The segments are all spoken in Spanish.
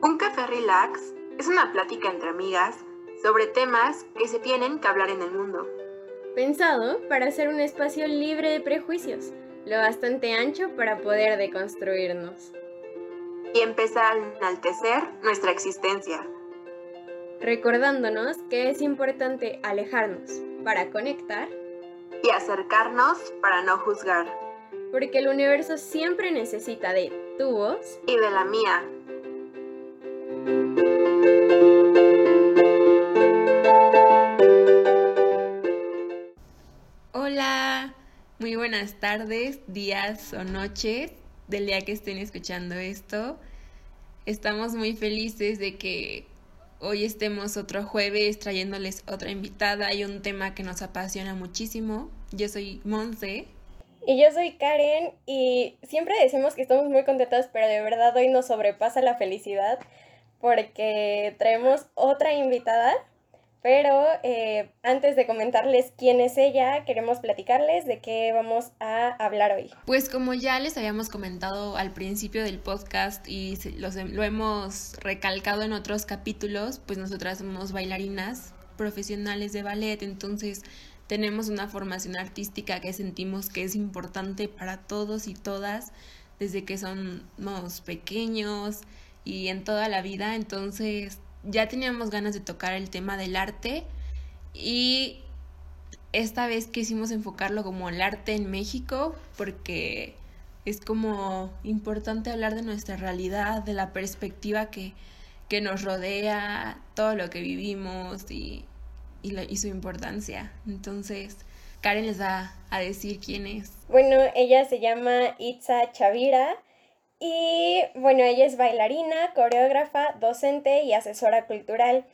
Un café relax es una plática entre amigas sobre temas que se tienen que hablar en el mundo. Pensado para ser un espacio libre de prejuicios, lo bastante ancho para poder deconstruirnos. Y empezar a enaltecer nuestra existencia. Recordándonos que es importante alejarnos para conectar y acercarnos para no juzgar. Porque el universo siempre necesita de tu voz y de la mía Hola, muy buenas tardes, días o noches del día que estén escuchando esto. Estamos muy felices de que hoy estemos otro jueves trayéndoles otra invitada y un tema que nos apasiona muchísimo. Yo soy Monse. Y yo soy Karen y siempre decimos que estamos muy contentas, pero de verdad hoy nos sobrepasa la felicidad porque traemos otra invitada, pero eh, antes de comentarles quién es ella, queremos platicarles de qué vamos a hablar hoy. Pues como ya les habíamos comentado al principio del podcast y lo hemos recalcado en otros capítulos, pues nosotras somos bailarinas profesionales de ballet, entonces tenemos una formación artística que sentimos que es importante para todos y todas desde que somos pequeños, y en toda la vida, entonces ya teníamos ganas de tocar el tema del arte y esta vez quisimos enfocarlo como el arte en México porque es como importante hablar de nuestra realidad, de la perspectiva que, que nos rodea, todo lo que vivimos y, y, y su importancia. Entonces, Karen les va a decir quién es. Bueno, ella se llama Itza Chavira y bueno, ella es bailarina, coreógrafa, docente y asesora cultural.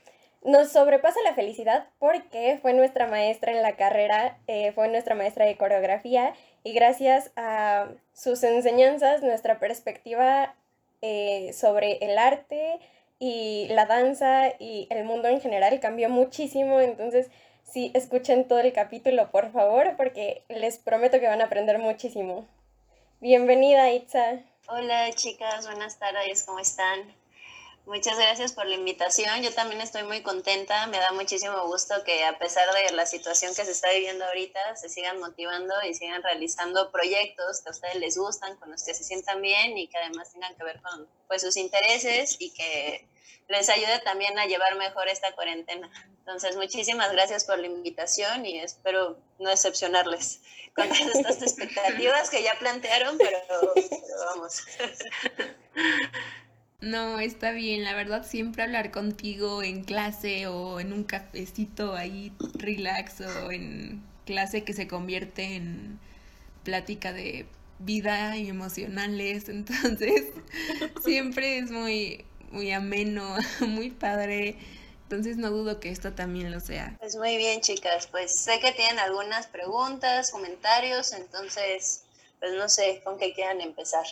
Nos sobrepasa la felicidad porque fue nuestra maestra en la carrera, eh, fue nuestra maestra de coreografía y gracias a sus enseñanzas, nuestra perspectiva eh, sobre el arte y la danza y el mundo en general cambió muchísimo. Entonces, sí, escuchen todo el capítulo, por favor, porque les prometo que van a aprender muchísimo. Bienvenida, Itza. Hola chicas, buenas tardes, ¿cómo están? Muchas gracias por la invitación. Yo también estoy muy contenta. Me da muchísimo gusto que a pesar de la situación que se está viviendo ahorita, se sigan motivando y sigan realizando proyectos que a ustedes les gustan, con los que se sientan bien y que además tengan que ver con pues, sus intereses y que les ayude también a llevar mejor esta cuarentena. Entonces, muchísimas gracias por la invitación y espero no decepcionarles con todas estas expectativas que ya plantearon, pero, vamos. No, está bien. La verdad, siempre hablar contigo en clase o en un cafecito ahí relax o en clase que se convierte en plática de vida y emocionales. Entonces, siempre es muy, muy ameno, muy padre. Entonces no dudo que esto también lo sea. Pues muy bien, chicas. Pues sé que tienen algunas preguntas, comentarios, entonces, pues no sé con qué quieran empezar.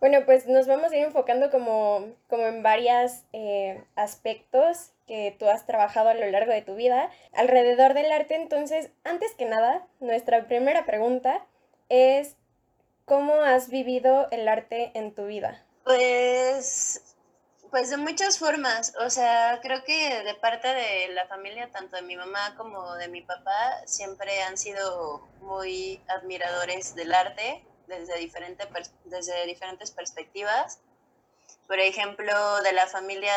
Bueno, pues nos vamos a ir enfocando como, como en varios eh, aspectos que tú has trabajado a lo largo de tu vida alrededor del arte. Entonces, antes que nada, nuestra primera pregunta es, ¿cómo has vivido el arte en tu vida? Pues pues de muchas formas, o sea, creo que de parte de la familia, tanto de mi mamá como de mi papá, siempre han sido muy admiradores del arte desde, diferente, desde diferentes perspectivas. Por ejemplo, de la familia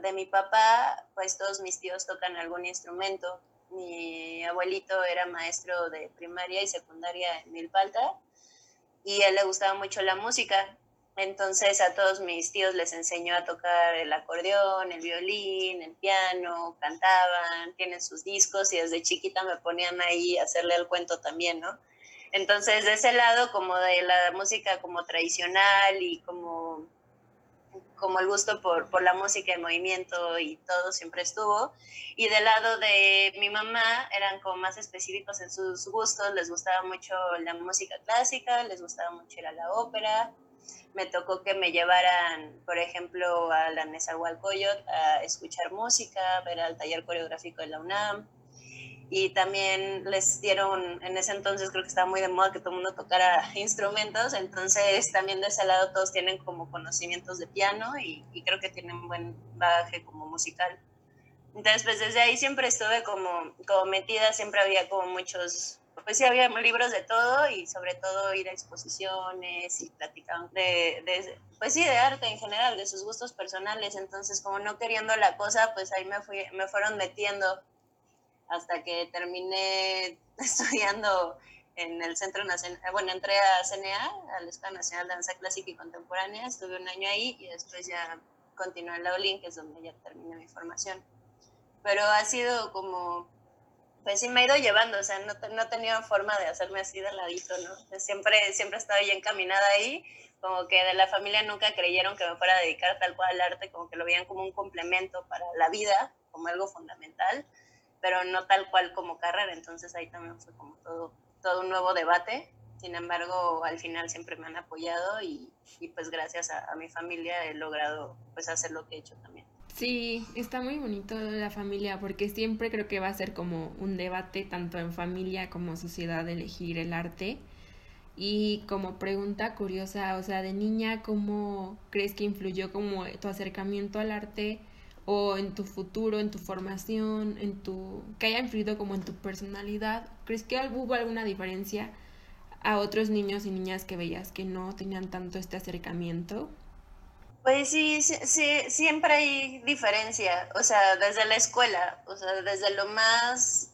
de mi papá, pues todos mis tíos tocan algún instrumento. Mi abuelito era maestro de primaria y secundaria en Milpalta y a él le gustaba mucho la música. Entonces a todos mis tíos les enseñó a tocar el acordeón, el violín, el piano, cantaban, tienen sus discos y desde chiquita me ponían ahí a hacerle el cuento también, ¿no? Entonces de ese lado como de la música como tradicional y como, como el gusto por, por la música en movimiento y todo siempre estuvo. Y del lado de mi mamá eran como más específicos en sus gustos, les gustaba mucho la música clásica, les gustaba mucho ir a la ópera me tocó que me llevaran, por ejemplo, a la Nezahualcóyotl a escuchar música, ver al taller coreográfico de la UNAM. y también les dieron, en ese entonces creo que estaba muy de moda que todo el mundo tocara instrumentos, entonces también de ese lado todos tienen como conocimientos de piano y, creo que tienen buen bagaje como musical. Entonces, pues desde ahí siempre estuve como, como metida, siempre había como muchos, pues sí, había libros de todo y sobre todo ir a exposiciones y platicar de, de, pues sí, de arte en general, de sus gustos personales. Entonces, como no queriendo la cosa, pues ahí me, fui, me fueron metiendo hasta que terminé estudiando en el Centro Nacional, bueno, entré a CNA, a la Escuela Nacional de Danza Clásica y Contemporánea, estuve un año ahí y después ya continué en la OLIN, que es donde ya terminé mi formación. Pero ha sido como, pues sí me ha ido llevando, o sea, no, no he tenido forma de hacerme así de ladito, ¿no? Siempre, siempre he estado ya encaminada ahí, como que de la familia nunca creyeron que me fuera a dedicar tal cual al arte, como que lo veían como un complemento para la vida, como algo fundamental pero no tal cual como carrera, entonces ahí también fue como todo, todo un nuevo debate. Sin embargo, al final siempre me han apoyado y, y pues gracias a, mi familia he logrado pues hacer lo que he hecho también. Sí, está muy bonito la familia porque siempre creo que va a ser como un debate tanto en familia como sociedad elegir el arte. Y como pregunta curiosa, o sea, de niña, ¿cómo crees que influyó como tu acercamiento al arte? o en tu futuro, en tu formación, en tu que haya influido como en tu personalidad, ¿crees que hubo alguna diferencia a otros niños y niñas que veías que no tenían tanto este acercamiento? Pues sí, sí, siempre hay diferencia, o sea, desde la escuela, o sea, desde lo más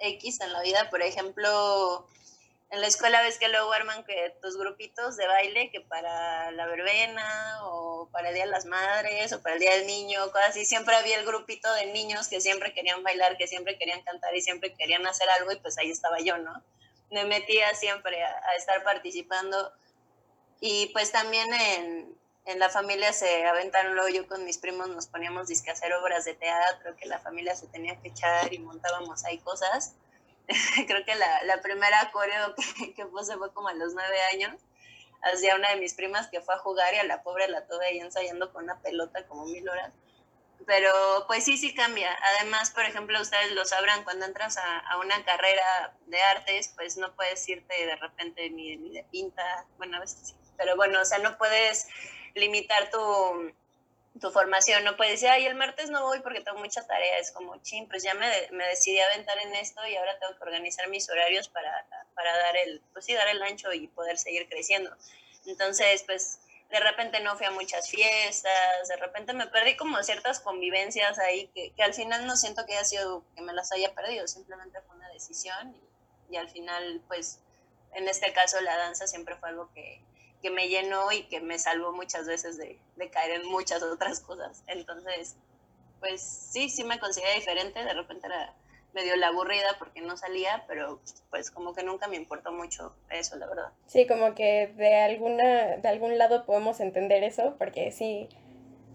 X en la vida, por ejemplo, en la escuela ves que luego arman que tus grupitos de baile que para la verbena o para el Día de las Madres o para el Día del Niño, cosas así. Siempre había el grupito de niños que siempre querían bailar, que siempre querían cantar y siempre querían hacer algo y pues ahí estaba yo, ¿no? Me metía siempre a, estar participando y pues también en, en, la familia se aventaron luego yo con mis primos nos poníamos disque a hacer obras de teatro que la familia se tenía que echar y montábamos ahí cosas creo que la, la primera coreo que, que, puse fue como a los nueve años. Hacía una de mis primas que fue a jugar y a la pobre la tuve ahí ensayando con una pelota como mil horas. Pero pues sí, sí cambia. Además, por ejemplo, ustedes lo sabrán, cuando entras a, a una carrera de artes, pues no puedes irte de repente ni, ni de pinta, bueno, a veces sí. Pero bueno, o sea, no puedes limitar tu, tu formación, no puedes decir, ay, el martes no voy porque tengo mucha tarea, es como, ching, pues ya me, me, decidí aventar en esto y ahora tengo que organizar mis horarios para, para dar el, pues sí, dar el ancho y poder seguir creciendo. Entonces, pues de repente no fui a muchas fiestas, de repente me perdí como ciertas convivencias ahí que, que al final no siento que haya sido que me las haya perdido, simplemente fue una decisión y, y al final, pues, en este caso la danza siempre fue algo que, que me llenó y que me salvó muchas veces de, de, caer en muchas otras cosas. Entonces, pues sí, sí me considera diferente, de repente era medio la aburrida porque no salía, pero pues como que nunca me importó mucho eso, la verdad. Sí, como que de alguna de algún lado podemos entender eso, porque sí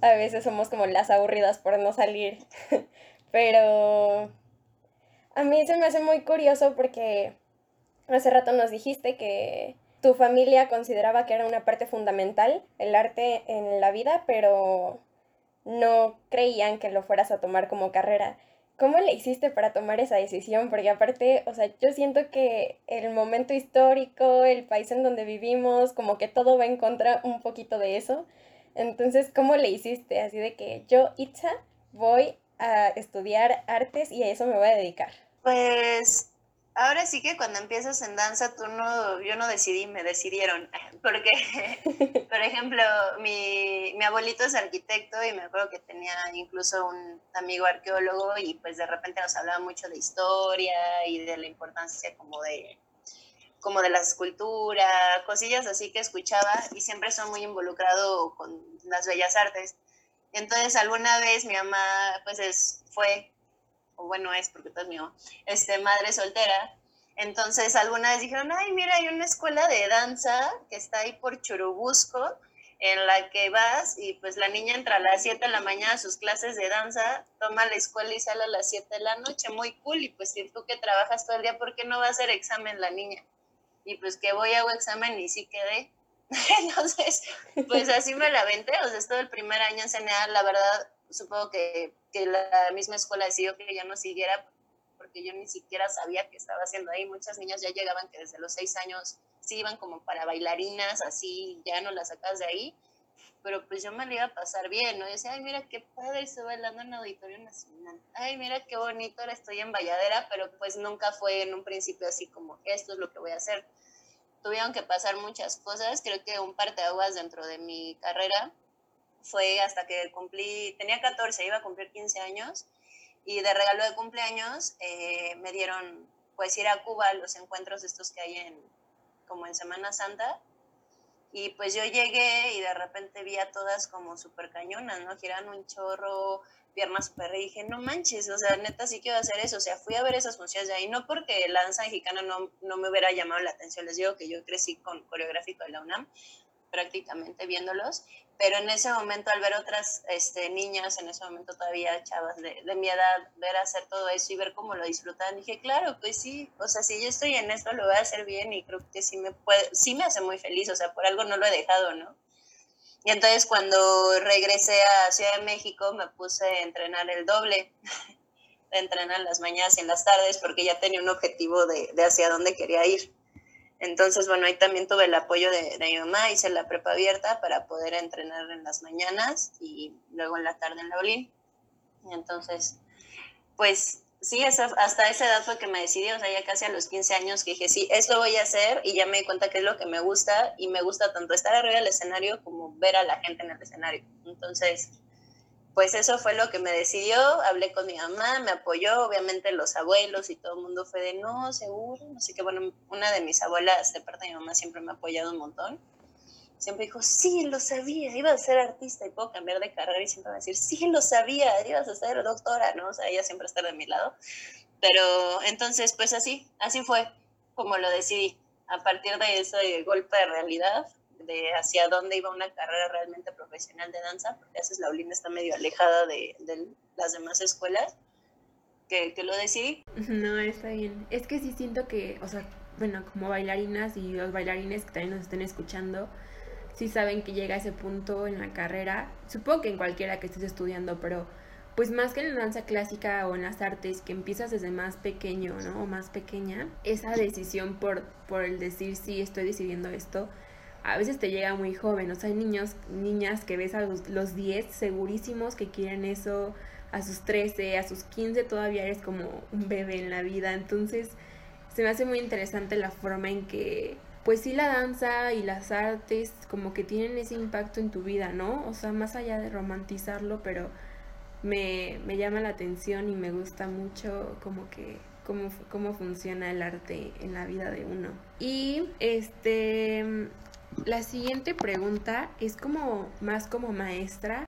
a veces somos como las aburridas por no salir. pero a mí se me hace muy curioso porque hace rato nos dijiste que tu familia consideraba que era una parte fundamental el arte en la vida, pero no creían que lo fueras a tomar como carrera. ¿Cómo le hiciste para tomar esa decisión? Porque aparte, o sea, yo siento que el momento histórico, el país en donde vivimos, como que todo va en contra un poquito de eso. Entonces, ¿cómo le hiciste? Así de que yo, Itza, voy a estudiar artes y a eso me voy a dedicar. Pues ahora sí que cuando empiezas en danza, tú no, yo no decidí, me decidieron. Porque, por ejemplo, mi, mi abuelito es arquitecto y me acuerdo que tenía incluso un amigo arqueólogo y pues de repente nos hablaba mucho de historia y de la importancia como de como de la escultura, cosillas así que escuchaba y siempre son muy involucrado con las bellas artes. Entonces alguna vez mi mamá pues es, fue bueno es porque todo es mío, este, madre soltera. Entonces alguna vez dijeron, ay, mira, hay una escuela de danza que está ahí por Churubusco, en la que vas y pues la niña entra a las 7 de la mañana a sus clases de danza, toma la escuela y sale a las 7 de la noche, muy cool, y pues si tú que trabajas todo el día, ¿por qué no va a hacer examen la niña? Y pues que voy hago examen y sí quedé. Entonces, pues así me la venté, o sea, es todo el primer año en CNA, la verdad, supongo que, que la misma escuela decidió que ya no siguiera porque yo ni siquiera sabía qué estaba haciendo ahí. Muchas niñas ya llegaban que desde los seis años sí iban como para bailarinas, así, ya no las sacas de ahí pero pues yo me lo iba a pasar bien, ¿no? Y decía, ay, mira qué padre, estoy bailando en Auditorio Nacional. Ay, mira qué bonito, ahora estoy en Valladera, pero pues nunca fue en un principio así como, esto es lo que voy a hacer. Tuvieron que pasar muchas cosas, creo que un par de aguas dentro de mi carrera fue hasta que cumplí, tenía 14, iba a cumplir 15 años, y de regalo de cumpleaños eh, me dieron pues ir a Cuba, los encuentros estos que hay en, como en Semana Santa, y pues yo llegué y de repente vi a todas como súper cañonas, ¿no? Giran un chorro, piernas súper y dije, no manches, o sea, neta sí quiero hacer eso. O sea, fui a ver esas funciones de ahí, no porque la danza mexicana no, no me hubiera llamado la atención, les digo que yo crecí con coreográfico de la UNAM, prácticamente viéndolos, pero en ese momento al ver otras este, niñas, en ese momento todavía chavas de, mi edad, ver hacer todo eso y ver cómo lo disfrutan, dije, claro, pues sí, o sea, si yo estoy en esto lo voy a hacer bien y creo que sí me, puede, sí me hace muy feliz, o sea, por algo no lo he dejado, ¿no? Y entonces cuando regresé a Ciudad de México me puse a entrenar el doble, entrenar en las mañanas y en las tardes porque ya tenía un objetivo de, de hacia dónde quería ir. Entonces, bueno, ahí también tuve el apoyo de, mi mamá, hice la prepa abierta para poder entrenar en las mañanas y luego en la tarde en la Olin. Entonces, pues sí, hasta esa edad fue que me decidí, o sea, ya casi a los 15 años que dije, sí, esto voy a hacer y ya me di cuenta que es lo que me gusta y me gusta tanto estar arriba del escenario como ver a la gente en el escenario. Entonces, pues eso fue lo que me decidió, hablé con mi mamá, me apoyó, obviamente los abuelos y todo el mundo fue de no, seguro, así que bueno, una de mis abuelas de parte de mi mamá siempre me ha apoyado un montón. Siempre dijo, sí, lo sabía, ibas a ser artista y puedo cambiar de carrera y siempre va a decir, sí, lo sabía, ibas a ser doctora, ¿no? O sea, ella siempre está de mi lado. Pero entonces, pues así, así fue como lo decidí. A partir de ese golpe de realidad, de hacia dónde iba una carrera realmente profesional de danza, porque a veces la Olinda está medio alejada de, de las demás escuelas, que, que, lo decidí. No, está bien. Es que sí siento que, o sea, bueno, como bailarinas y los bailarines que también nos estén escuchando, sí saben que llega ese punto en la carrera, supongo que en cualquiera que estés estudiando, pero pues más que en la danza clásica o en las artes, que empiezas desde más pequeño, ¿no? O más pequeña, esa decisión por, por el decir sí, estoy decidiendo esto, a veces te llega muy joven, o sea, hay niños, niñas que ves a los, 10 segurísimos que quieren eso, a sus 13, a sus 15 todavía eres como un bebé en la vida, entonces se me hace muy interesante la forma en que, pues sí, la danza y las artes como que tienen ese impacto en tu vida, ¿no? O sea, más allá de romantizarlo, pero me, me llama la atención y me gusta mucho como que cómo, cómo funciona el arte en la vida de uno. Y este la siguiente pregunta es como más como maestra.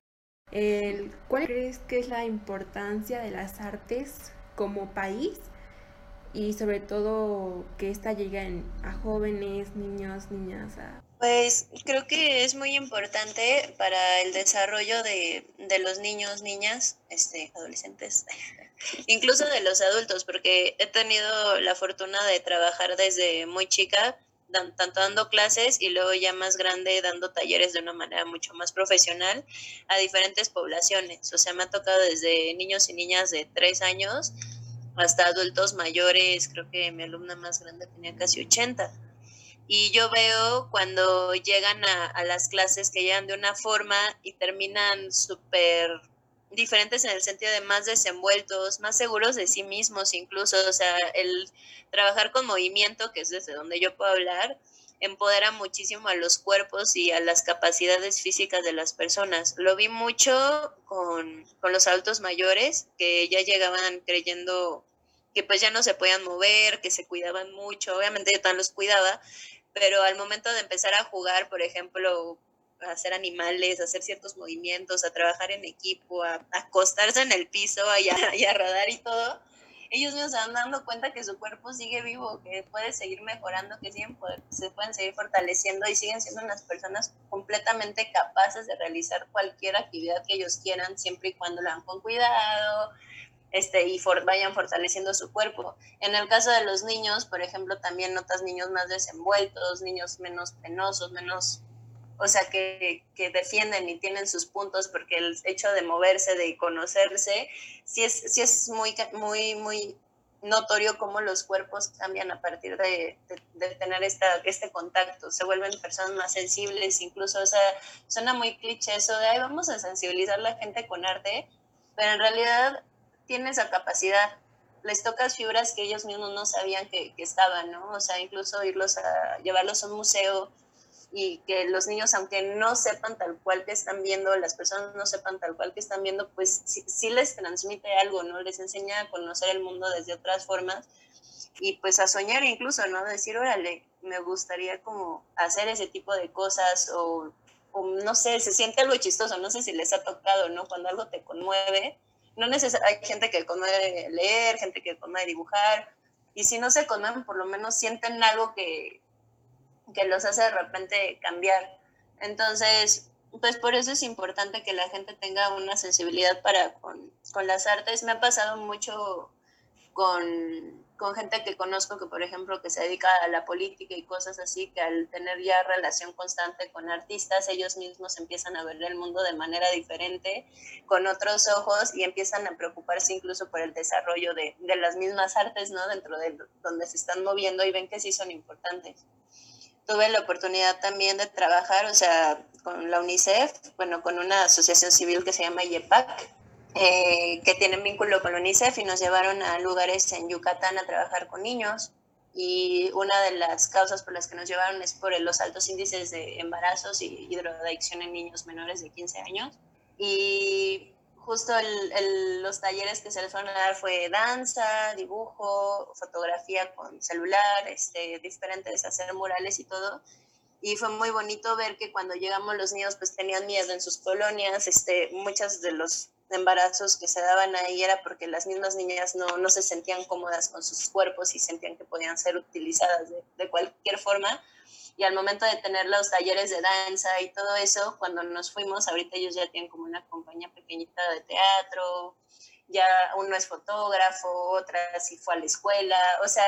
El, ¿Cuál crees que es la importancia de las artes como país? Y sobre todo que esta llegue a jóvenes, niños, niñas. Pues creo que es muy importante para el desarrollo de, de los niños, niñas, este, adolescentes, incluso de los adultos, porque he tenido la fortuna de trabajar desde muy chica tanto dando clases y luego ya más grande dando talleres de una manera mucho más profesional a diferentes poblaciones. O sea, me ha tocado desde niños y niñas de tres años hasta adultos mayores, creo que mi alumna más grande tenía casi 80. Y yo veo cuando llegan a, a las clases que llegan de una forma y terminan súper diferentes en el sentido de más desenvueltos, más seguros de sí mismos incluso, o sea, el trabajar con movimiento, que es desde donde yo puedo hablar, empodera muchísimo a los cuerpos y a las capacidades físicas de las personas. Lo vi mucho con, con los adultos mayores que ya llegaban creyendo que pues ya no se podían mover, que se cuidaban mucho, obviamente yo también los cuidaba, pero al momento de empezar a jugar, por ejemplo, a hacer animales, a hacer ciertos movimientos, a trabajar en equipo, a, acostarse en el piso a, y a rodar y todo, ellos mismos se van dando cuenta que su cuerpo sigue vivo, que puede seguir mejorando, que se pueden seguir fortaleciendo y siguen siendo unas personas completamente capaces de realizar cualquier actividad que ellos quieran, siempre y cuando lo hagan con cuidado, este, y vayan fortaleciendo su cuerpo. En el caso de los niños, por ejemplo, también notas niños más desenvueltos, niños menos penosos, menos o sea, que, que, defienden y tienen sus puntos porque el hecho de moverse, de conocerse, sí es, sí es muy, muy, muy notorio cómo los cuerpos cambian a partir de, tener esta, este contacto, se vuelven personas más sensibles, incluso, o sea, suena muy cliché eso de, ay, vamos a sensibilizar a la gente con arte, pero en realidad tiene esa capacidad, les tocas fibras que ellos mismos no sabían que, que estaban, ¿no? O sea, incluso irlos a, llevarlos a un museo, y que los niños, aunque no sepan tal cual que están viendo, las personas no sepan tal cual que están viendo, pues sí, les transmite algo, ¿no? Les enseña a conocer el mundo desde otras formas y pues a soñar incluso, ¿no? Decir, órale, me gustaría como hacer ese tipo de cosas o, o no sé, se siente algo chistoso, no sé si les ha tocado, ¿no? Cuando algo te conmueve, no necesariamente hay gente que conmueve leer, gente que conmueve dibujar, y si no se conmueven, por lo menos sienten algo que, que los hace de repente cambiar. Entonces, pues por eso es importante que la gente tenga una sensibilidad para con, las artes. Me ha pasado mucho con, gente que conozco que, por ejemplo, que se dedica a la política y cosas así, que al tener ya relación constante con artistas, ellos mismos empiezan a ver el mundo de manera diferente, con otros ojos, y empiezan a preocuparse incluso por el desarrollo de, de las mismas artes, ¿no? Dentro de donde se están moviendo y ven que sí son importantes tuve la oportunidad también de trabajar, o sea, con la UNICEF, bueno, con una asociación civil que se llama YEPAC, eh, que tiene vínculo con la UNICEF y nos llevaron a lugares en Yucatán a trabajar con niños. Y una de las causas por las que nos llevaron es por los altos índices de embarazos y, drogadicción en niños menores de 15 años. Y justo los talleres que se les fueron a dar fue danza, dibujo, fotografía con celular, este, diferentes, hacer murales y todo. Y fue muy bonito ver que cuando llegamos los niños pues tenían miedo en sus colonias, este, muchos de los embarazos que se daban ahí era porque las mismas niñas no, no se sentían cómodas con sus cuerpos y sentían que podían ser utilizadas de, de cualquier forma y al momento de tener los talleres de danza y todo eso, cuando nos fuimos, ahorita ellos ya tienen como una compañía pequeñita de teatro, ya uno es fotógrafo, otra sí fue a la escuela, o sea,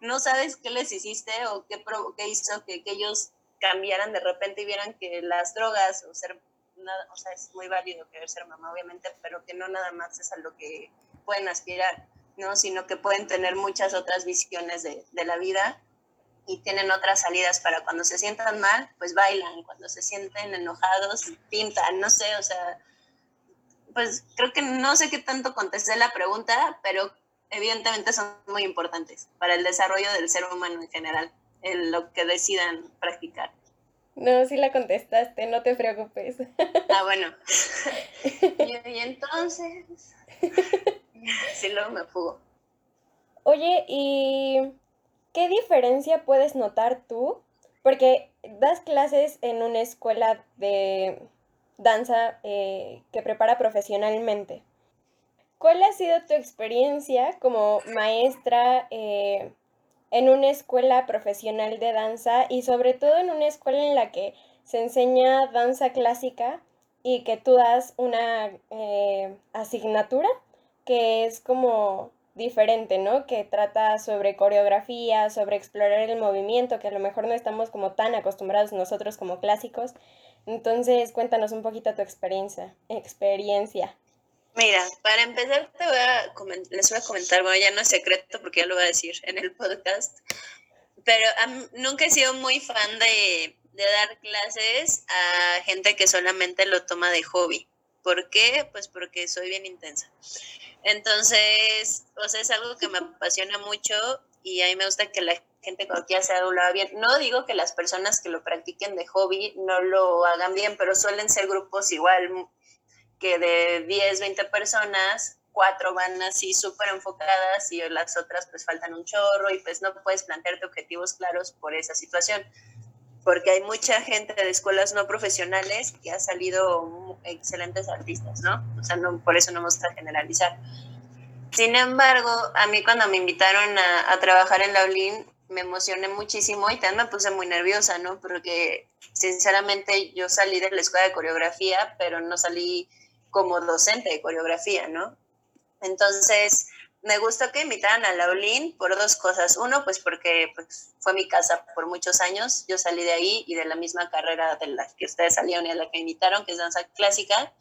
no sabes qué les hiciste o qué, qué hizo que, que, ellos cambiaran de repente y vieran que las drogas o ser, nada, o sea, es muy válido querer ser mamá, obviamente, pero que no nada más es a lo que pueden aspirar, ¿no? Sino que pueden tener muchas otras visiones de, de la vida y tienen otras salidas para cuando se sientan mal, pues bailan, cuando se sienten enojados, pintan, no sé, o sea, pues creo que no sé qué tanto contesté la pregunta, pero evidentemente son muy importantes para el desarrollo del ser humano en general, en lo que decidan practicar. No, sí la contestaste, no te preocupes. Ah, bueno. y, y entonces, sí, luego me fugo. Oye, y ¿Qué diferencia puedes notar tú? Porque das clases en una escuela de danza eh, que prepara profesionalmente. ¿Cuál ha sido tu experiencia como maestra eh, en una escuela profesional de danza y sobre todo en una escuela en la que se enseña danza clásica y que tú das una eh, asignatura que es como diferente, ¿no? Que trata sobre coreografía, sobre explorar el movimiento, que a lo mejor no estamos como tan acostumbrados nosotros como clásicos. Entonces, cuéntanos un poquito tu experiencia. experiencia. Mira, para empezar te voy a les voy a comentar, bueno, ya no es secreto porque ya lo voy a decir en el podcast, pero nunca he sido muy fan de, de dar clases a gente que solamente lo toma de hobby. ¿Por qué? Pues porque soy bien intensa. Entonces, o sea, es algo que me apasiona mucho y a mí me gusta que la gente cuando quiera hacer algo bien. No digo que las personas que lo practiquen de hobby no lo hagan bien, pero suelen ser grupos igual que de 10, 20 personas, cuatro van así súper enfocadas y las otras pues faltan un chorro y pues no puedes plantearte objetivos claros por esa situación porque hay mucha gente de escuelas no profesionales que ha salido excelentes artistas, ¿no? O sea, no, por eso no vamos a generalizar. Sin embargo, a mí cuando me invitaron a, a trabajar en la ULIN, me emocioné muchísimo y también me puse muy nerviosa, ¿no? Porque sinceramente yo salí de la escuela de coreografía, pero no salí como docente de coreografía, ¿no? Entonces, me gustó que invitaran a Laulín por dos cosas. Uno, pues porque pues, fue mi casa por muchos años. Yo salí de ahí y de la misma carrera de la que ustedes salieron y a la que invitaron, que es danza clásica.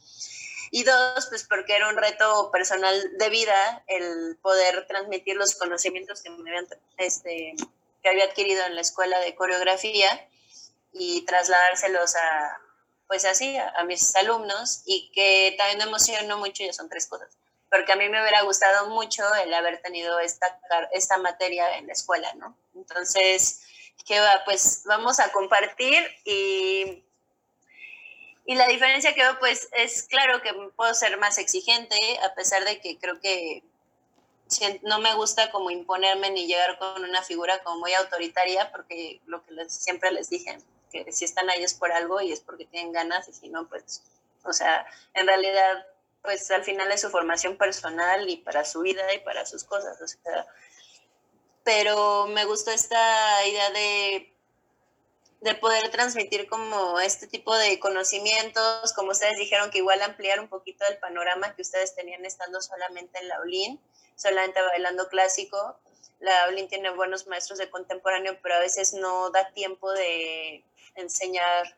Y dos, pues porque era un reto personal de vida el poder transmitir los conocimientos que, me habían, este, que había adquirido en la escuela de coreografía y trasladárselos a, pues así, a, mis alumnos y que también me emocionó mucho, ya son tres cosas, porque a mí me hubiera gustado mucho el haber tenido esta, esta materia en la escuela, ¿no? Entonces, que va, pues vamos a compartir y, y la diferencia que veo, pues es claro que puedo ser más exigente, a pesar de que creo que no me gusta como imponerme ni llegar con una figura como muy autoritaria, porque lo que les, siempre les dije, que si están ahí es por algo y es porque tienen ganas y si no, pues, o sea, en realidad, pues al final es su formación personal y para su vida y para sus cosas, o sea, pero me gustó esta idea de de poder transmitir como este tipo de conocimientos, como ustedes dijeron, que igual ampliar un poquito el panorama que ustedes tenían estando solamente en la ULIN, solamente bailando clásico. La ULIN tiene buenos maestros de contemporáneo, pero a veces no da tiempo de enseñar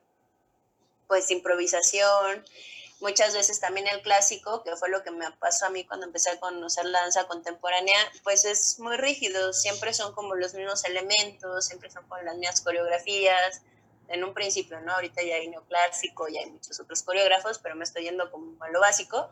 pues improvisación, muchas veces también el clásico, que fue lo que me pasó a mí cuando empecé a conocer la danza contemporánea, pues es muy rígido, siempre son como los mismos elementos, siempre son con las mismas coreografías, en un principio, ¿no? Ahorita ya hay neoclásico, ya hay muchos otros coreógrafos, pero me estoy yendo como a lo básico.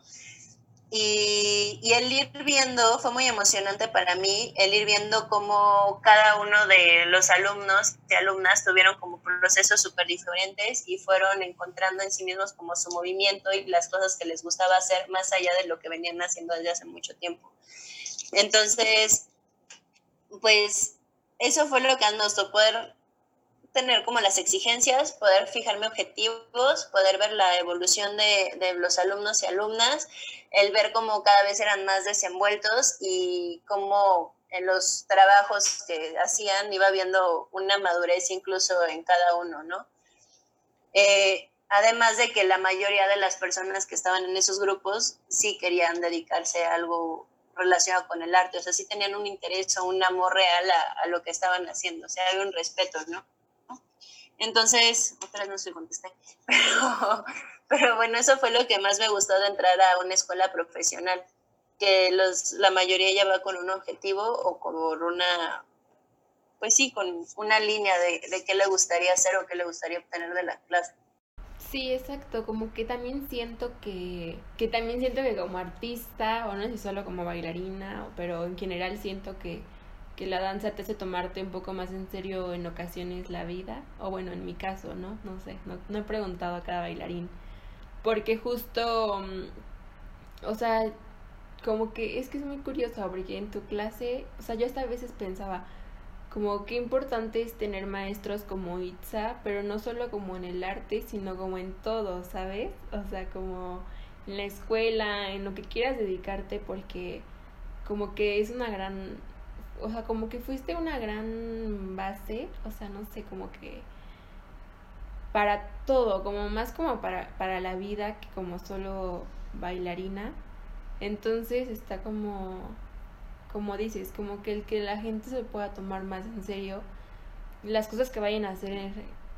Y, el ir viendo, fue muy emocionante para mí, el ir viendo cómo cada uno de los alumnos y alumnas tuvieron como procesos súper diferentes y fueron encontrando en sí mismos como su movimiento y las cosas que les gustaba hacer más allá de lo que venían haciendo desde hace mucho tiempo. Entonces, pues eso fue lo que nos tocó tener como las exigencias, poder fijarme objetivos, poder ver la evolución de, de, los alumnos y alumnas, el ver cómo cada vez eran más desenvueltos y cómo en los trabajos que hacían iba viendo una madurez incluso en cada uno, ¿no? Eh, además de que la mayoría de las personas que estaban en esos grupos sí querían dedicarse a algo relacionado con el arte, o sea, sí tenían un interés o un amor real a, a lo que estaban haciendo, o sea, hay un respeto, ¿no? Entonces, otra no se contesté, pero, pero bueno, eso fue lo que más me gustó de entrar a una escuela profesional, que los, la mayoría ya va con un objetivo o con una, pues sí, con una línea de, de qué le gustaría hacer o qué le gustaría obtener de la clase. Sí, exacto, como que también siento que, que también siento que como artista, o no sé solo como bailarina, pero en general siento que que la danza te hace tomarte un poco más en serio en ocasiones la vida, o bueno, en mi caso, ¿no? No sé, no, no he preguntado a cada bailarín, porque justo, mm, o sea, como que es que es muy curioso, porque en tu clase, o sea, yo hasta a veces pensaba, como qué importante es tener maestros como Itza, pero no solo como en el arte, sino como en todo, ¿sabes? O sea, como en la escuela, en lo que quieras dedicarte, porque como que es una gran o sea, como que fuiste una gran base, o sea, no sé, como que para todo, como más como para, para la vida que como solo bailarina. Entonces está como, como dices, como que el que la gente se pueda tomar más en serio las cosas que vayan a hacer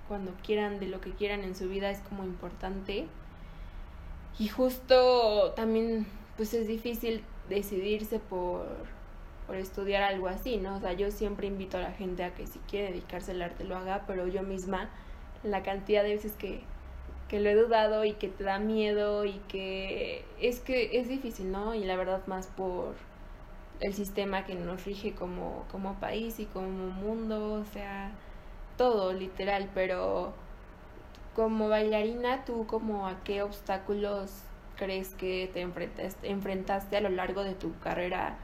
cuando quieran, de lo que quieran en su vida es como importante. Y justo también pues es difícil decidirse por por estudiar algo así, ¿no? O sea, yo siempre invito a la gente a que si quiere dedicarse al arte lo haga, pero yo misma, la cantidad de veces que, que lo he dudado y que te da miedo y que es que es difícil, ¿no? Y la verdad más por el sistema que nos rige como, como país y como mundo, o sea, todo literal, pero como bailarina, ¿tú como a qué obstáculos crees que te enfrentaste, enfrentaste a lo largo de tu carrera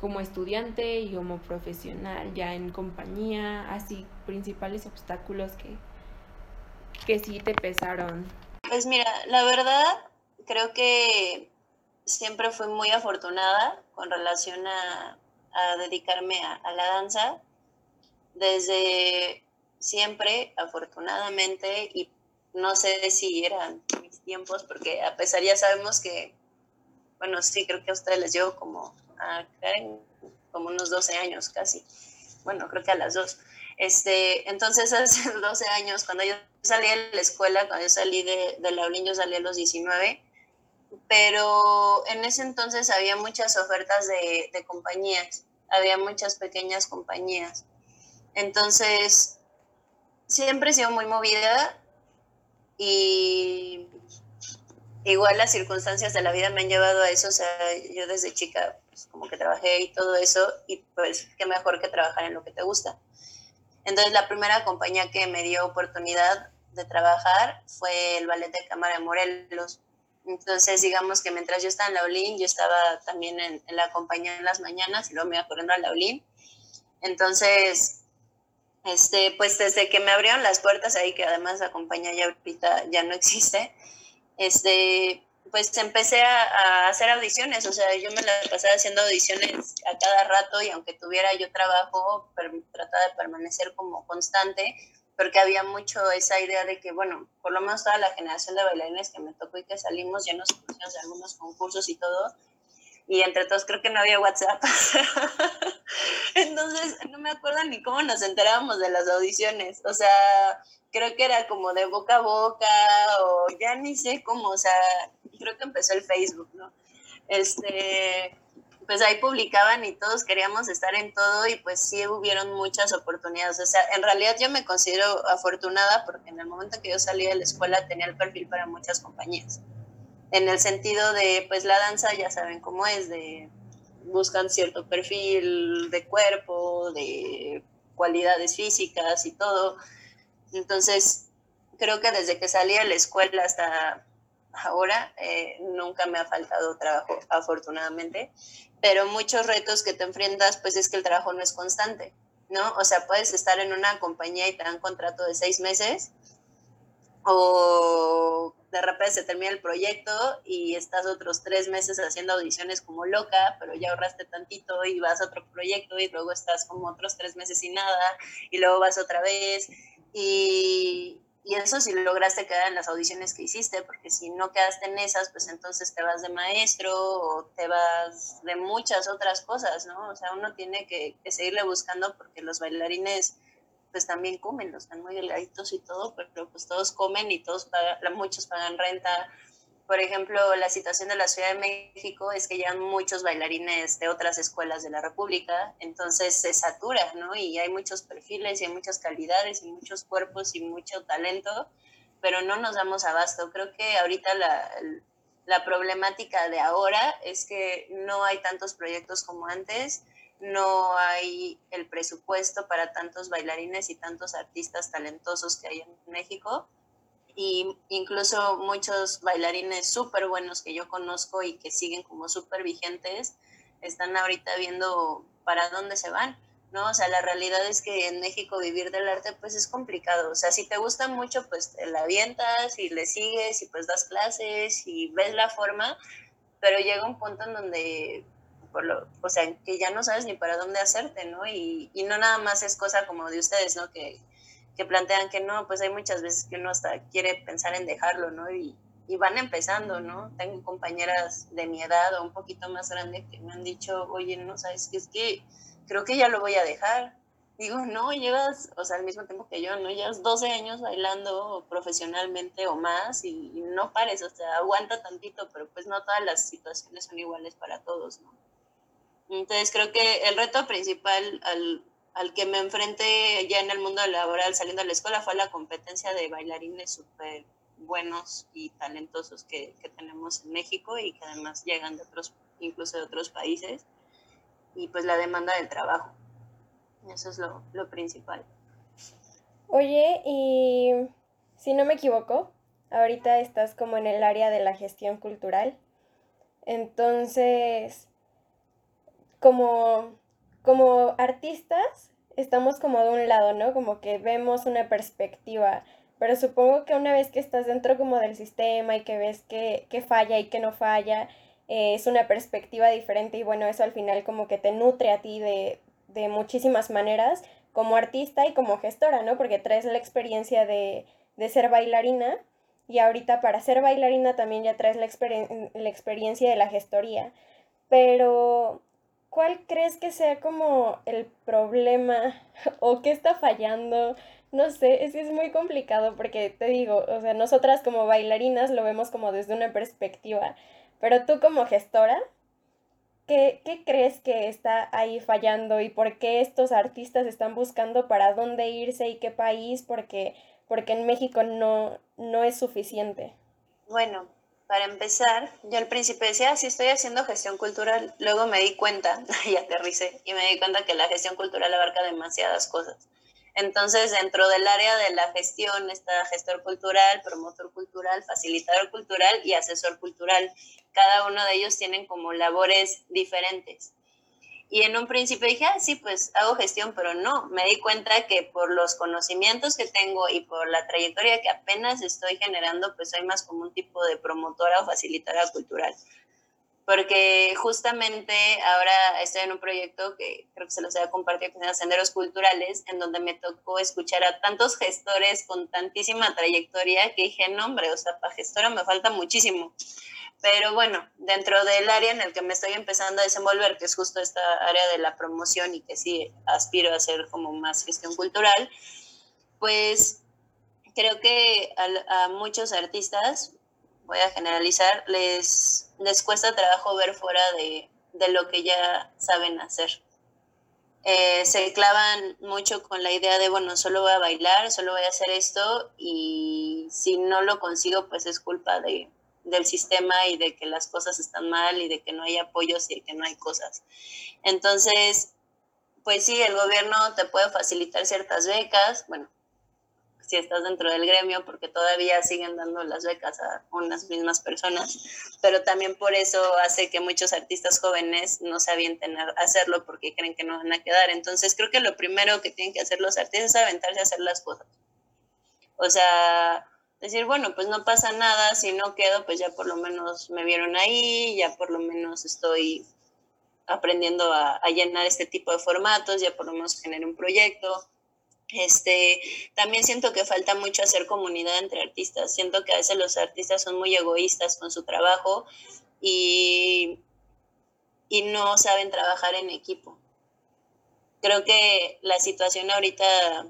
como estudiante y como profesional, ya en compañía, así principales obstáculos que, que sí te pesaron? Pues mira, la verdad creo que siempre fui muy afortunada con relación a, a dedicarme a, a, la danza. Desde siempre, afortunadamente, y no sé si eran mis tiempos, porque a pesar ya sabemos que, bueno, sí, creo que a ustedes les llevo como como unos 12 años casi. Bueno, creo que a las dos. Este, entonces, hace 12 años, cuando yo salí de la escuela, cuando yo salí de, de la yo salí a los 19, pero en ese entonces había muchas ofertas de, de compañías, había muchas pequeñas compañías. Entonces, siempre he sido muy movida y igual las circunstancias de la vida me han llevado a eso, o sea, yo desde chica pues, como que trabajé y todo eso y pues qué mejor que trabajar en lo que te gusta. Entonces la primera compañía que me dio oportunidad de trabajar fue el Ballet de Cámara de Morelos. Entonces, digamos que mientras yo estaba en la Olin, yo estaba también en, la compañía en las mañanas y luego me iba corriendo a la Olin. Entonces, este, pues desde que me abrieron las puertas ahí, que además la compañía ya ahorita ya no existe, este, pues empecé a, hacer audiciones, o sea, yo me la pasaba haciendo audiciones a cada rato y aunque tuviera yo trabajo, trataba de permanecer como constante porque había mucho esa idea de que, bueno, por lo menos toda la generación de bailarines que me tocó y que salimos, ya nos pusimos algunos concursos y todo, y entre todos creo que no había WhatsApp. Entonces, no me acuerdo ni cómo nos enterábamos de las audiciones, o sea, creo que era como de boca a boca, o ya ni sé cómo, o sea, creo que empezó el Facebook, ¿no? Este, pues ahí publicaban y todos queríamos estar en todo y pues sí hubieron muchas oportunidades. O sea, en realidad yo me considero afortunada porque en el momento que yo salí de la escuela tenía el perfil para muchas compañías. En el sentido de, pues la danza ya saben cómo es, de buscan cierto perfil de cuerpo, de cualidades físicas y todo. Entonces, creo que desde que salí de la escuela hasta ahora eh, nunca me ha faltado trabajo, afortunadamente pero muchos retos que te enfrentas, pues es que el trabajo no es constante, ¿no? O sea, puedes estar en una compañía y te dan contrato de seis meses, o de repente se termina el proyecto y estás otros tres meses haciendo audiciones como loca, pero ya ahorraste tantito y vas a otro proyecto y luego estás como otros tres meses sin nada y luego vas otra vez. Y, y eso si lograste quedar en las audiciones que hiciste, porque si no quedaste en esas, pues entonces te vas de maestro o te vas de muchas otras cosas, ¿no? O sea, uno tiene que, seguirle buscando porque los bailarines pues también comen, los están muy delgaditos y todo, pero pues todos comen y todos pagan, muchos pagan renta, por ejemplo, la situación de la Ciudad de México es que llegan muchos bailarines de otras escuelas de la República, entonces se satura, ¿no? Y hay muchos perfiles y hay muchas calidades y muchos cuerpos y mucho talento, pero no nos damos abasto. Creo que ahorita la, la problemática de ahora es que no hay tantos proyectos como antes, no hay el presupuesto para tantos bailarines y tantos artistas talentosos que hay en México y incluso muchos bailarines súper buenos que yo conozco y que siguen como súper vigentes, están ahorita viendo para dónde se van, ¿no? O sea, la realidad es que en México vivir del arte pues es complicado, o sea, si te gusta mucho pues te la avientas y le sigues y pues das clases y ves la forma, pero llega un punto en donde o sea, que ya no sabes ni para dónde hacerte, ¿no? Y, no nada más es cosa como de ustedes, ¿no? Que, que plantean que no, pues hay muchas veces que uno hasta quiere pensar en dejarlo, ¿no? Y, van empezando, ¿no? Tengo compañeras de mi edad o un poquito más grande que me han dicho, oye, no sabes qué es que creo que ya lo voy a dejar. Digo, no, llevas, o sea, al mismo tiempo que yo, ¿no? Llevas 12 años bailando profesionalmente o más y, y no pares, o sea, aguanta tantito, pero pues no todas las situaciones son iguales para todos, ¿no? Entonces creo que el reto principal al al que me enfrenté ya en el mundo laboral saliendo de la escuela fue la competencia de bailarines súper buenos y talentosos que, tenemos en México y que además llegan de otros, incluso de otros países, y pues la demanda del trabajo. Eso es lo, lo principal. Oye, y si no me equivoco, ahorita estás como en el área de la gestión cultural. Entonces, como como artistas estamos como de un lado, ¿no? Como que vemos una perspectiva, pero supongo que una vez que estás dentro como del sistema y que ves que, falla y que no falla, eh, es una perspectiva diferente y bueno, eso al final como que te nutre a ti de, de muchísimas maneras como artista y como gestora, ¿no? Porque traes la experiencia de, de ser bailarina y ahorita para ser bailarina también ya traes la, la experiencia de la gestoría. Pero ¿cuál crees que sea como el problema o qué está fallando? No sé, es que es muy complicado porque te digo, o sea, nosotras como bailarinas lo vemos como desde una perspectiva, pero tú como gestora, ¿qué, qué crees que está ahí fallando y por qué estos artistas están buscando para dónde irse y qué país? Porque, porque en México no, no es suficiente. Bueno, para empezar, yo al principio decía, ah, sí estoy haciendo gestión cultural, luego me di cuenta, y aterricé, y me di cuenta que la gestión cultural abarca demasiadas cosas. Entonces, dentro del área de la gestión está gestor cultural, promotor cultural, facilitador cultural y asesor cultural. Cada uno de ellos tienen como labores diferentes. Y en un principio dije, ah, sí, pues hago gestión, pero no, me di cuenta que por los conocimientos que tengo y por la trayectoria que apenas estoy generando, pues soy más como un tipo de promotora o facilitadora cultural. Porque justamente ahora estoy en un proyecto que creo que se los voy a compartir con los Senderos Culturales, en donde me tocó escuchar a tantos gestores con tantísima trayectoria que dije, no, hombre, o sea, para gestora me falta muchísimo. Pero bueno, dentro del área en el que me estoy empezando a desenvolver, que es justo esta área de la promoción y que sí aspiro a hacer como más gestión cultural, pues creo que a, muchos artistas, voy a generalizar, les, les cuesta trabajo ver fuera de, de lo que ya saben hacer. Eh, se clavan mucho con la idea de, bueno, solo voy a bailar, solo voy a hacer esto y si no lo consigo, pues es culpa de, del sistema y de que las cosas están mal y de que no hay apoyos y de que no hay cosas. Entonces, pues sí, el gobierno te puede facilitar ciertas becas, bueno, si estás dentro del gremio, porque todavía siguen dando las becas a unas mismas personas, pero también por eso hace que muchos artistas jóvenes no se avienten a hacerlo porque creen que no van a quedar. Entonces creo que lo primero que tienen que hacer los artistas es aventarse a hacer las cosas. O sea, decir, bueno, pues no pasa nada, si no quedo, pues ya por lo menos me vieron ahí, ya por lo menos estoy aprendiendo a, llenar este tipo de formatos, ya por lo menos generé un proyecto. Este, también siento que falta mucho hacer comunidad entre artistas. Siento que a veces los artistas son muy egoístas con su trabajo y, y no saben trabajar en equipo. Creo que la situación ahorita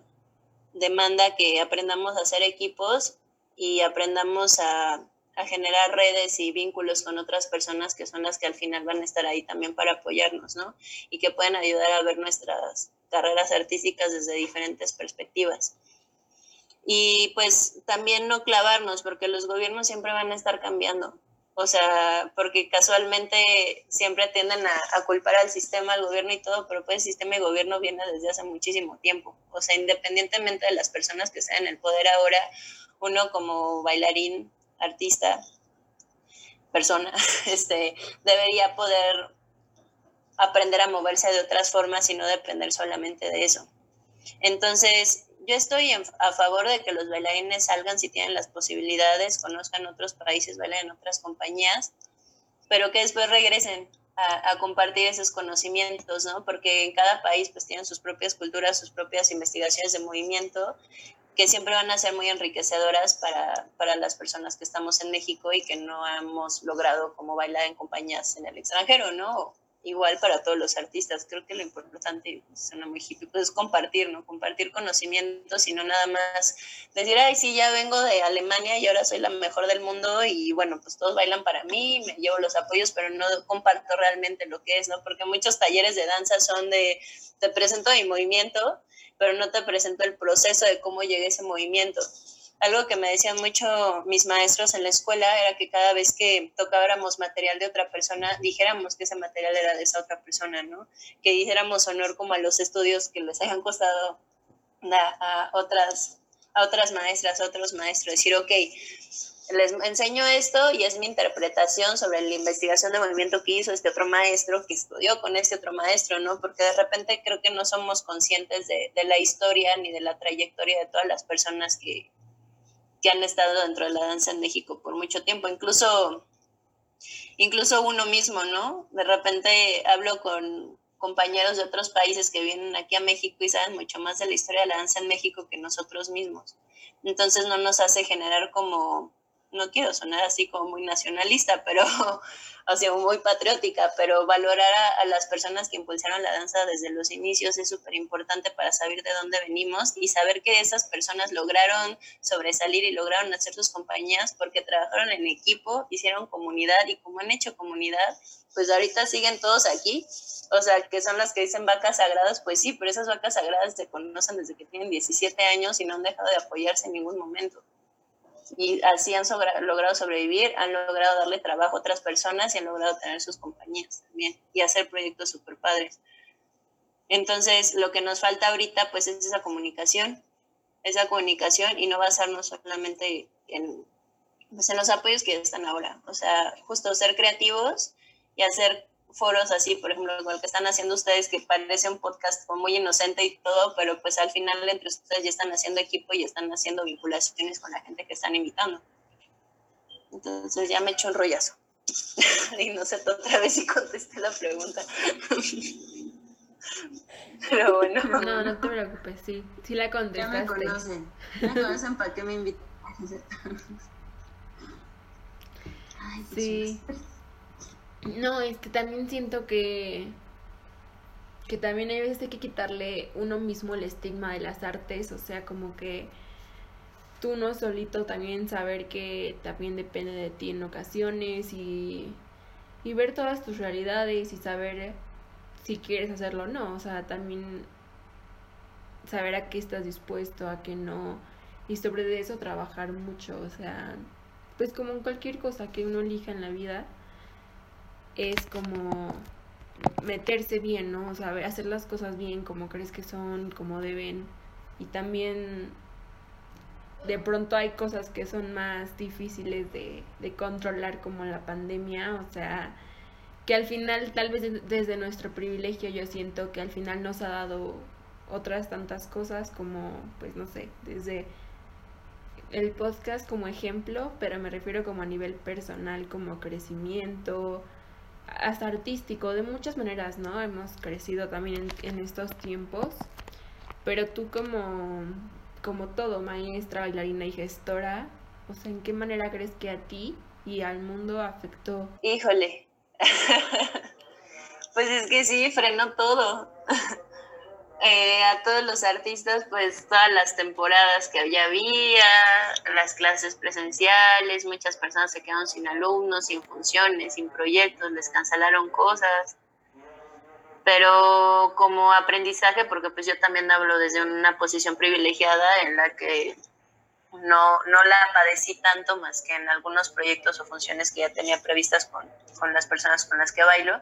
demanda que aprendamos a hacer equipos y aprendamos a, generar redes y vínculos con otras personas que son las que al final van a estar ahí también para apoyarnos, ¿no? Y que pueden ayudar a ver nuestras carreras artísticas desde diferentes perspectivas. Y pues también no clavarnos, porque los gobiernos siempre van a estar cambiando. O sea, porque casualmente siempre tienden a, culpar al sistema, al gobierno y todo, pero pues el sistema y gobierno viene desde hace muchísimo tiempo. O sea, independientemente de las personas que estén en el poder ahora, uno como bailarín, artista, persona, este, debería poder aprender a moverse de otras formas y no depender solamente de eso. Entonces, yo estoy a favor de que los bailarines salgan si tienen las posibilidades, conozcan otros países, bailen en otras compañías, pero que después regresen a, a, compartir esos conocimientos, ¿no? Porque en cada país pues tienen sus propias culturas, sus propias investigaciones de movimiento que siempre van a ser muy enriquecedoras para, para, las personas que estamos en México y que no hemos logrado como bailar en compañías en el extranjero, ¿no? Igual para todos los artistas, creo que lo importante, suena muy hippie, pues es compartir, ¿no? Compartir conocimientos y no nada más decir, ay, sí, ya vengo de Alemania y ahora soy la mejor del mundo y bueno, pues todos bailan para mí, me llevo los apoyos, pero no comparto realmente lo que es, ¿no? Porque muchos talleres de danza son de, te presento mi movimiento, pero no te presento el proceso de cómo llegué a ese movimiento. Algo que me decían mucho mis maestros en la escuela era que cada vez que tocábamos material de otra persona, dijéramos que ese material era de esa otra persona, ¿no? Que dijéramos honor como a los estudios que les hayan costado a, a otras, a otras maestras, a otros maestros. Decir, ok, les enseño esto y es mi interpretación sobre la investigación de movimiento que hizo este otro maestro, que estudió con este otro maestro, ¿no? Porque de repente creo que no somos conscientes de, la historia ni de la trayectoria de todas las personas que, que, han estado dentro de la danza en México por mucho tiempo, incluso, incluso uno mismo, ¿no? De repente hablo con compañeros de otros países que vienen aquí a México y saben mucho más de la historia de la danza en México que nosotros mismos. Entonces no nos hace generar como no quiero sonar así como muy nacionalista, pero o sea, muy patriótica, pero valorar a, las personas que impulsaron la danza desde los inicios es súper importante para saber de dónde venimos y saber que esas personas lograron sobresalir y lograron hacer sus compañías porque trabajaron en equipo, hicieron comunidad y como han hecho comunidad, pues ahorita siguen todos aquí. O sea, que son las que dicen vacas sagradas, pues sí, pero esas vacas sagradas se conocen desde que tienen 17 años y no han dejado de apoyarse en ningún momento y así han logrado sobrevivir, han logrado darle trabajo a otras personas y han logrado tener sus compañías también y hacer proyectos súper padres. Entonces, lo que nos falta ahorita pues es esa comunicación, esa comunicación y no basarnos solamente en, pues, en los apoyos que están ahora. O sea, justo ser creativos y hacer foros así, por ejemplo, igual que están haciendo ustedes, que parece un podcast como muy inocente y todo, pero pues al final entre ustedes ya están haciendo equipo y están haciendo vinculaciones con la gente que están invitando. Entonces ya me echo un rollazo. y no sé otra vez si contesté la pregunta. pero bueno. No, no te preocupes, sí, sí la contestaste. Ya me conocen. Me conocen para qué me invitan. Ay, sí. No, es que también siento que que también hay veces que quitarle uno mismo el estigma de las artes, o sea, como que tú no solito también saber que también depende de ti en ocasiones y, y ver todas tus realidades y saber si quieres hacerlo o no, o sea, también saber a qué estás dispuesto, a qué no, y sobre eso trabajar mucho, o sea, pues como en cualquier cosa que uno elija en la vida, es como meterse bien, ¿no? O sea, hacer las cosas bien, como crees que son, como deben. Y también de pronto hay cosas que son más difíciles de, de controlar como la pandemia, o sea, que al final, tal vez desde nuestro privilegio, yo siento que al final nos ha dado otras tantas cosas como, pues no sé, desde el podcast como ejemplo, pero me refiero como a nivel personal, como crecimiento, hasta artístico, de muchas maneras, ¿no? Hemos crecido también en, estos tiempos, pero tú como, como todo, maestra, bailarina y gestora, o sea, ¿en qué manera crees que a ti y al mundo afectó? Híjole, pues es que sí, frenó todo. Eh, a todos los artistas, pues todas las temporadas que había, había, las clases presenciales, muchas personas se quedaron sin alumnos, sin funciones, sin proyectos, les cancelaron cosas. Pero como aprendizaje, porque pues yo también hablo desde una posición privilegiada en la que no, no la padecí tanto más que en algunos proyectos o funciones que ya tenía previstas con, con las personas con las que bailo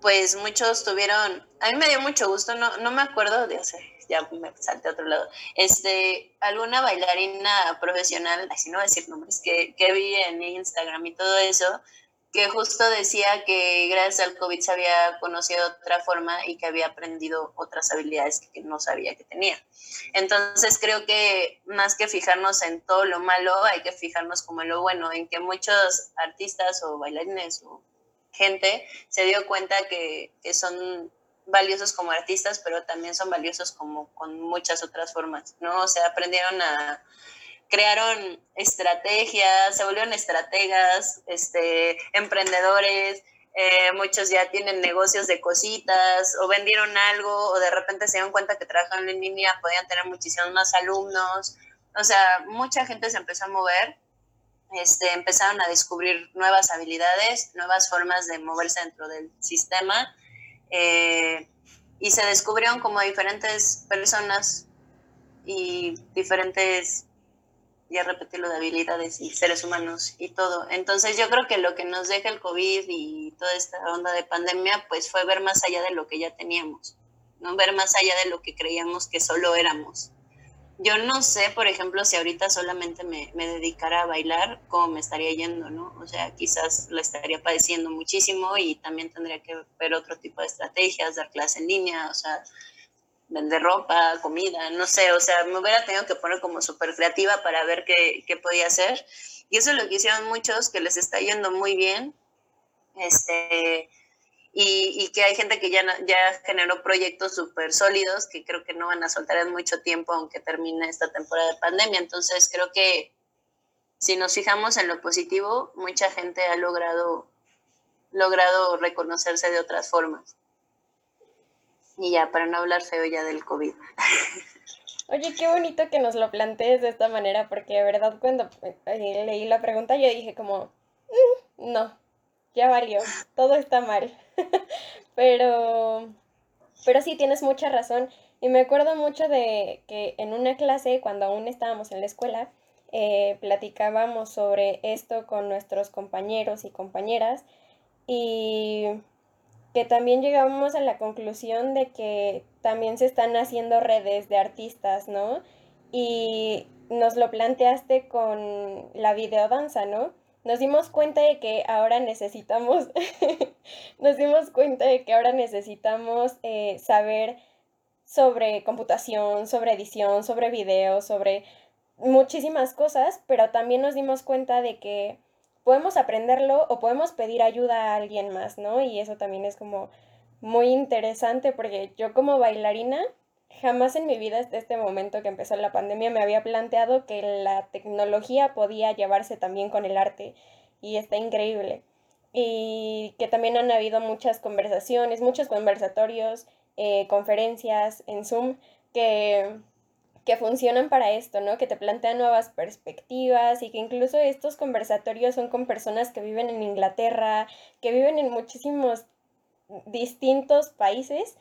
pues muchos tuvieron, a mí me dio mucho gusto, no, no me acuerdo de, hacer, ya me salté a otro lado, este, alguna bailarina profesional, así no voy a decir nombres, que, que vi en Instagram y todo eso, que justo decía que gracias al COVID se había conocido otra forma y que había aprendido otras habilidades que no sabía que tenía. Entonces creo que más que fijarnos en todo lo malo, hay que fijarnos como en lo bueno, en que muchos artistas o bailarines o gente se dio cuenta que, son valiosos como artistas, pero también son valiosos como con muchas otras formas, ¿no? O sea, aprendieron a, crearon estrategias, se volvieron estrategas, este, emprendedores, eh, muchos ya tienen negocios de cositas o vendieron algo o de repente se dieron cuenta que trabajan en línea, podían tener muchísimos más alumnos, o sea, mucha gente se empezó a mover este, empezaron a descubrir nuevas habilidades, nuevas formas de moverse dentro del sistema eh, y se descubrieron como diferentes personas y diferentes, ya repetirlo, de habilidades y seres humanos y todo. Entonces yo creo que lo que nos deja el COVID y toda esta onda de pandemia pues fue ver más allá de lo que ya teníamos, ¿no? ver más allá de lo que creíamos que solo éramos yo no sé, por ejemplo, si ahorita solamente me, dedicara a bailar, cómo me estaría yendo, ¿no? O sea, quizás la estaría padeciendo muchísimo y también tendría que ver otro tipo de estrategias, dar clase en línea, o sea, vender ropa, comida, no sé, o sea, me hubiera tenido que poner como súper creativa para ver qué, qué podía hacer. Y eso es lo que hicieron muchos, que les está yendo muy bien. Este, y, que hay gente que ya, ya generó proyectos súper sólidos que creo que no van a soltar en mucho tiempo aunque termine esta temporada de pandemia. Entonces creo que si nos fijamos en lo positivo, mucha gente ha logrado logrado reconocerse de otras formas. Y ya, para no hablar feo ya del COVID. Oye, qué bonito que nos lo plantees de esta manera, porque de verdad cuando eh, leí la pregunta yo dije como, mm, no, ya valió, todo está mal. pero, pero sí, tienes mucha razón. Y me acuerdo mucho de que en una clase, cuando aún estábamos en la escuela, eh, platicábamos sobre esto con nuestros compañeros y compañeras y que también llegamos a la conclusión de que también se están haciendo redes de artistas, ¿no? Y nos lo planteaste con la videodanza, ¿no? Nos dimos cuenta de que ahora necesitamos, nos dimos cuenta de que ahora necesitamos eh, saber sobre computación, sobre edición, sobre video, sobre muchísimas cosas, pero también nos dimos cuenta de que podemos aprenderlo o podemos pedir ayuda a alguien más, ¿no? Y eso también es como muy interesante porque yo como bailarina jamás en mi vida hasta este momento que empezó la pandemia me había planteado que la tecnología podía llevarse también con el arte y está increíble. Y que también han habido muchas conversaciones, muchos conversatorios, eh, conferencias en Zoom que que funcionan para esto, ¿no? Que te plantean nuevas perspectivas y que incluso estos conversatorios son con personas que viven en Inglaterra, que viven en muchísimos distintos países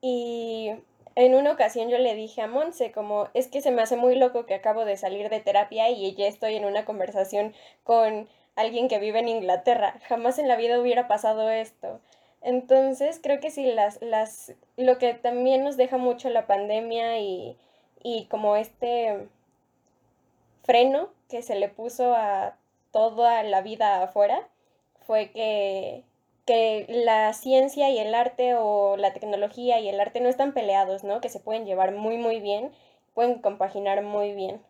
y en una ocasión yo le dije a Monse como es que se me hace muy loco que acabo de salir de terapia y ya estoy en una conversación con alguien que vive en Inglaterra. Jamás en la vida hubiera pasado esto. Entonces creo que sí, las, las, lo que también nos deja mucho la pandemia y, y como este freno que se le puso a toda la vida afuera fue que, que la ciencia y el arte o la tecnología y el arte no están peleados, ¿no? Que se pueden llevar muy, muy bien, pueden compaginar muy bien.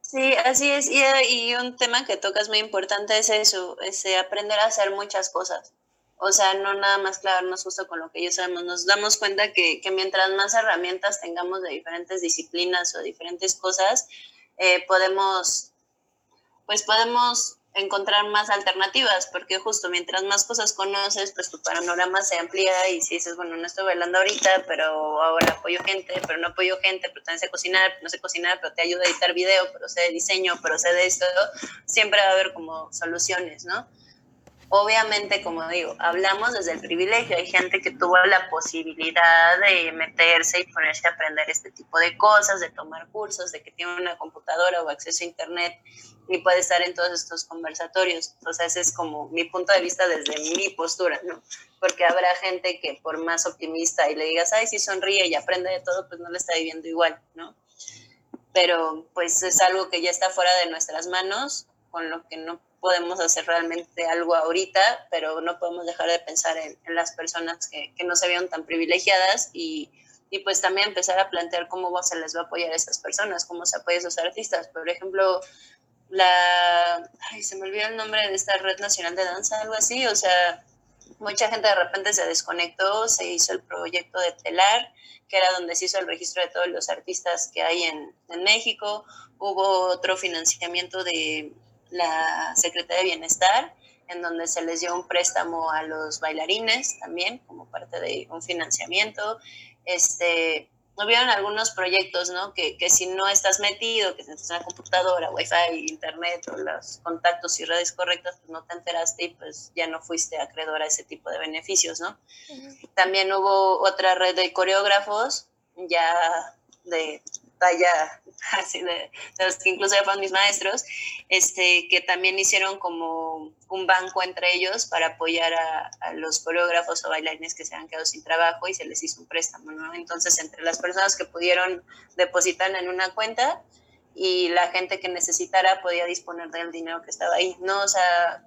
Sí, así es. Y, y un tema que tocas muy importante es eso, es aprender a hacer muchas cosas. O sea, no nada más clavarnos justo con lo que ya sabemos. Nos damos cuenta que, mientras más herramientas tengamos de diferentes disciplinas o diferentes cosas, eh, podemos, pues podemos encontrar más alternativas, porque justo mientras más cosas conoces, pues tu panorama se amplía y si dices, bueno, no estoy bailando ahorita, pero ahora apoyo gente, pero no apoyo gente, pero también sé cocinar, no sé cocinar, pero te ayudo a editar video, pero sé de diseño, pero sé de esto, siempre va a haber como soluciones, ¿no? Obviamente, como digo, hablamos desde el privilegio. Hay gente que tuvo la posibilidad de meterse y ponerse a aprender este tipo de cosas, de tomar cursos, de que tiene una computadora o acceso a Internet y puede estar en todos estos conversatorios. Entonces, ese es como mi punto de vista desde mi postura, ¿no? Porque habrá gente que por más optimista y le digas, ay, si sonríe y aprende de todo, pues no le está viviendo igual, ¿no? Pero pues es algo que ya está fuera de nuestras manos, con lo que no podemos hacer realmente algo ahorita, pero no podemos dejar de pensar en, las personas que, no se vieron tan privilegiadas y, y, pues también empezar a plantear cómo se les va a apoyar a esas personas, cómo se apoya a esos artistas. Por ejemplo, la, ay, se me olvidó el nombre de esta red nacional de danza, algo así, o sea, mucha gente de repente se desconectó, se hizo el proyecto de Telar, que era donde se hizo el registro de todos los artistas que hay en, en México, hubo otro financiamiento de la Secretaría de Bienestar, en donde se les dio un préstamo a los bailarines también, como parte de un financiamiento. Este, hubieron algunos proyectos, ¿no? Que, que si no estás metido, que tienes una computadora, wifi, internet o los contactos y redes correctas, pues no te enteraste y pues ya no fuiste acreedor a ese tipo de beneficios, ¿no? También hubo otra red de coreógrafos ya de talla así de, los que incluso fueron mis maestros, este, que también hicieron como un banco entre ellos para apoyar a, los coreógrafos o bailarines que se han quedado sin trabajo y se les hizo un préstamo, ¿no? Entonces, entre las personas que pudieron depositar en una cuenta y la gente que necesitara podía disponer del dinero que estaba ahí, ¿no? O sea,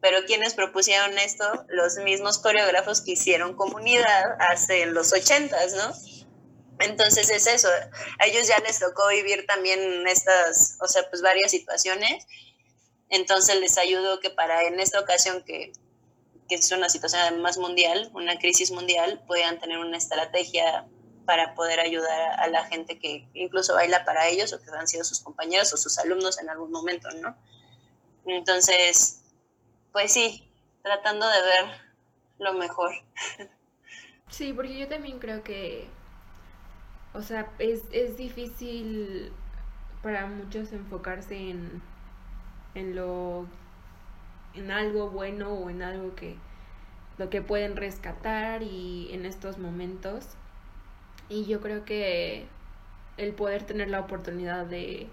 pero quienes propusieron esto, los mismos coreógrafos que hicieron comunidad hace los ochentas, ¿no? Entonces es eso, a ellos ya les tocó vivir también estas, o sea, pues varias situaciones. Entonces les ayudó que para en esta ocasión que, que es una situación más mundial, una crisis mundial, puedan tener una estrategia para poder ayudar a la gente que incluso baila para ellos o que han sido sus compañeros o sus alumnos en algún momento, ¿no? Entonces, pues sí, tratando de ver lo mejor. Sí, porque yo también creo que, o sea, es, es difícil para muchos enfocarse en, en lo, en algo bueno o en algo que, lo que pueden rescatar y en estos momentos. Y yo creo que el poder tener la oportunidad de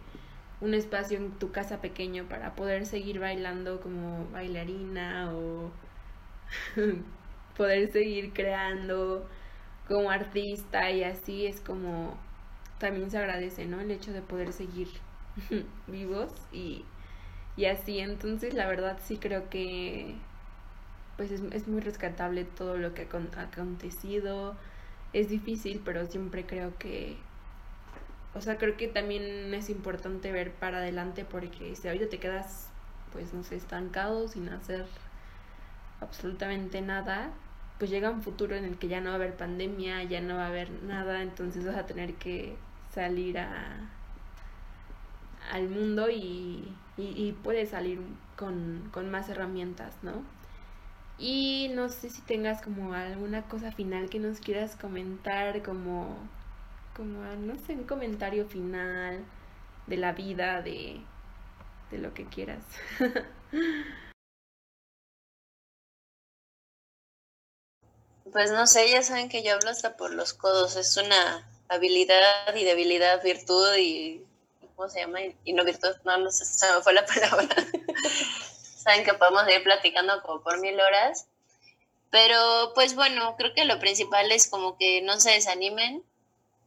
un espacio en tu casa pequeño para poder seguir bailando como bailarina o poder seguir creando como artista y así es como también se agradece, ¿no? El hecho de poder seguir vivos y, y así. Entonces, la verdad sí creo que pues es, es muy rescatable todo lo que ha acontecido. Es difícil, pero siempre creo que o sea, creo que también es importante ver para adelante porque si ahorita te quedas, pues no sé, estancado sin hacer absolutamente nada, pues llega un futuro en el que ya no va a haber pandemia, ya no va a haber nada, entonces vas a tener que salir a, al mundo y, y, puedes salir con, con más herramientas, ¿no? Y no sé si tengas como alguna cosa final que nos quieras comentar, como, como no sé, un comentario final de la vida, de, de lo que quieras. Pues no sé, ya saben que yo hablo hasta por los codos. Es una habilidad y debilidad, virtud y. ¿Cómo se llama? Y no virtud, no, no sé, se me fue la palabra. saben que podemos ir platicando como por mil horas. Pero pues bueno, creo que lo principal es como que no se desanimen.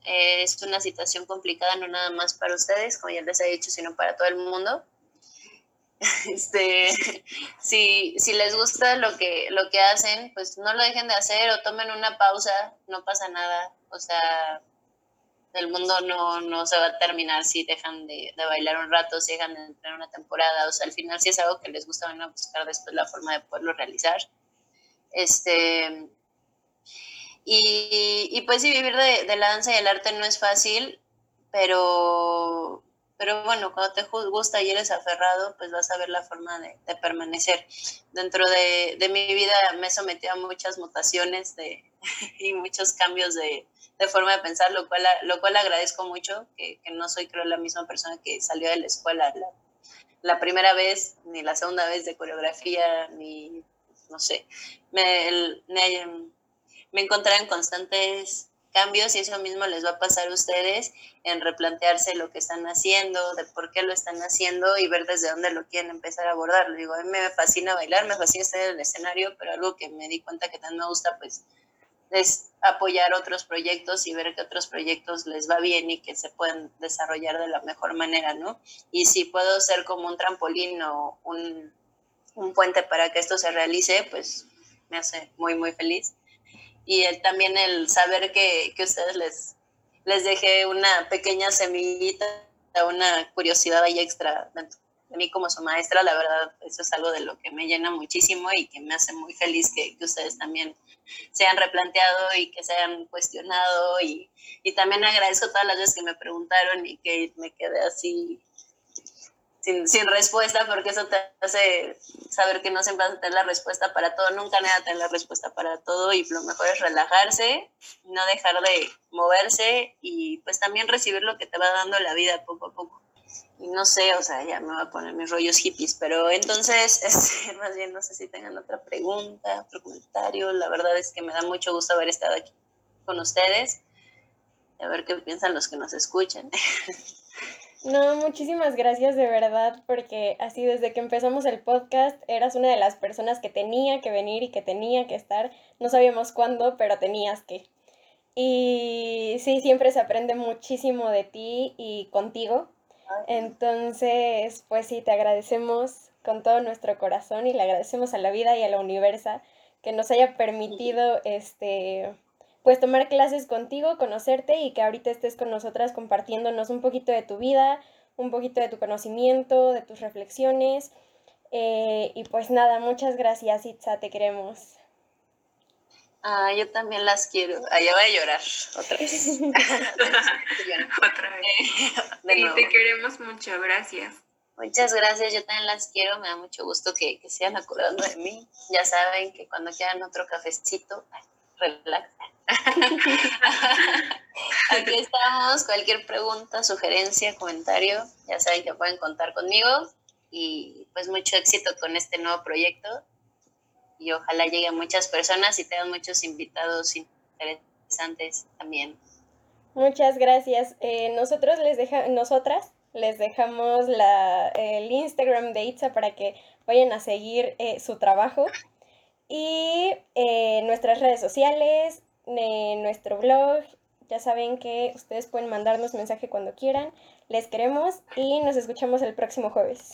es una situación complicada no nada más para ustedes, como ya les he dicho, sino para todo el mundo. este, si, si les gusta lo que, lo que hacen, pues no lo dejen de hacer o tomen una pausa, no pasa nada. O sea, el mundo no, no se va a terminar si dejan de, bailar un rato, si dejan de entrar una temporada. O sea, al final si es algo que les gusta, van a buscar después la forma de poderlo realizar. Este, y, y pues sí, vivir de, de la danza y el arte no es fácil, pero pero bueno, cuando te gusta y eres aferrado, pues vas a ver la forma de, permanecer. Dentro de, mi vida me he sometido a muchas mutaciones de, y muchos cambios de, forma de pensar, lo cual, lo cual agradezco mucho, que, no soy creo la misma persona que salió de la escuela la, primera vez, ni la segunda vez de coreografía, ni, no sé, me, me, me encontré en constantes cambios y eso mismo les va a pasar a ustedes en replantearse lo que están haciendo, de por qué lo están haciendo y ver desde dónde lo quieren empezar a abordar. Digo, a mí me fascina bailar, me fascina estar en el escenario, pero algo que me di cuenta que también me gusta, pues, es apoyar otros proyectos y ver que otros proyectos les va bien y que se pueden desarrollar de la mejor manera, ¿no? Y si puedo ser como un trampolín o un, un puente para que esto se realice, pues me hace muy, muy feliz y también el saber que, que ustedes les, les dejé una pequeña semillita, una curiosidad ahí extra de mí como su maestra, la verdad, eso es algo de lo que me llena muchísimo y que me hace muy feliz que, que ustedes también se hayan replanteado y que se hayan cuestionado. Y, y también agradezco todas las veces que me preguntaron y que me quedé así sin, sin, respuesta, porque eso te hace saber que no siempre vas a tener la respuesta para todo, nunca vas a tener la respuesta para todo y lo mejor es relajarse, no dejar de moverse y pues también recibir lo que te va dando la vida poco a poco. Y no sé, o sea, ya me voy a poner mis rollos hippies, pero entonces, este, más bien no sé si tengan otra pregunta, otro comentario, la verdad es que me da mucho gusto haber estado aquí con ustedes, a ver qué piensan los que nos escuchan. No, muchísimas gracias de verdad, porque así desde que empezamos el podcast eras una de las personas que tenía que venir y que tenía que estar. No sabíamos cuándo, pero tenías que. Y sí, siempre se aprende muchísimo de ti y contigo. Entonces, pues sí, te agradecemos con todo nuestro corazón y le agradecemos a la vida y a la universa que nos haya permitido este pues tomar clases contigo, conocerte y que ahorita estés con nosotras compartiéndonos un poquito de tu vida, un poquito de tu conocimiento, de tus reflexiones. Eh, y pues nada, muchas gracias Itza, te queremos. Ah, yo también las quiero. Allá voy a llorar otra vez. otra vez. y te queremos mucho, gracias. Muchas gracias, yo también las quiero, me da mucho gusto que, que sigan acordando de mí. Ya saben que cuando quieran otro cafecito, relax. Aquí estamos, cualquier pregunta, sugerencia, comentario, ya saben que pueden contar conmigo y pues mucho éxito con este nuevo proyecto y ojalá llegue a muchas personas y tengan muchos invitados interesantes también. Muchas gracias. Eh, nosotros les deja, nosotras les dejamos la, el Instagram de Itza para que vayan a seguir eh, su trabajo. Y eh, nuestras redes sociales, nuestro blog, ya saben que ustedes pueden mandarnos mensaje cuando quieran. Les queremos y nos escuchamos el próximo jueves.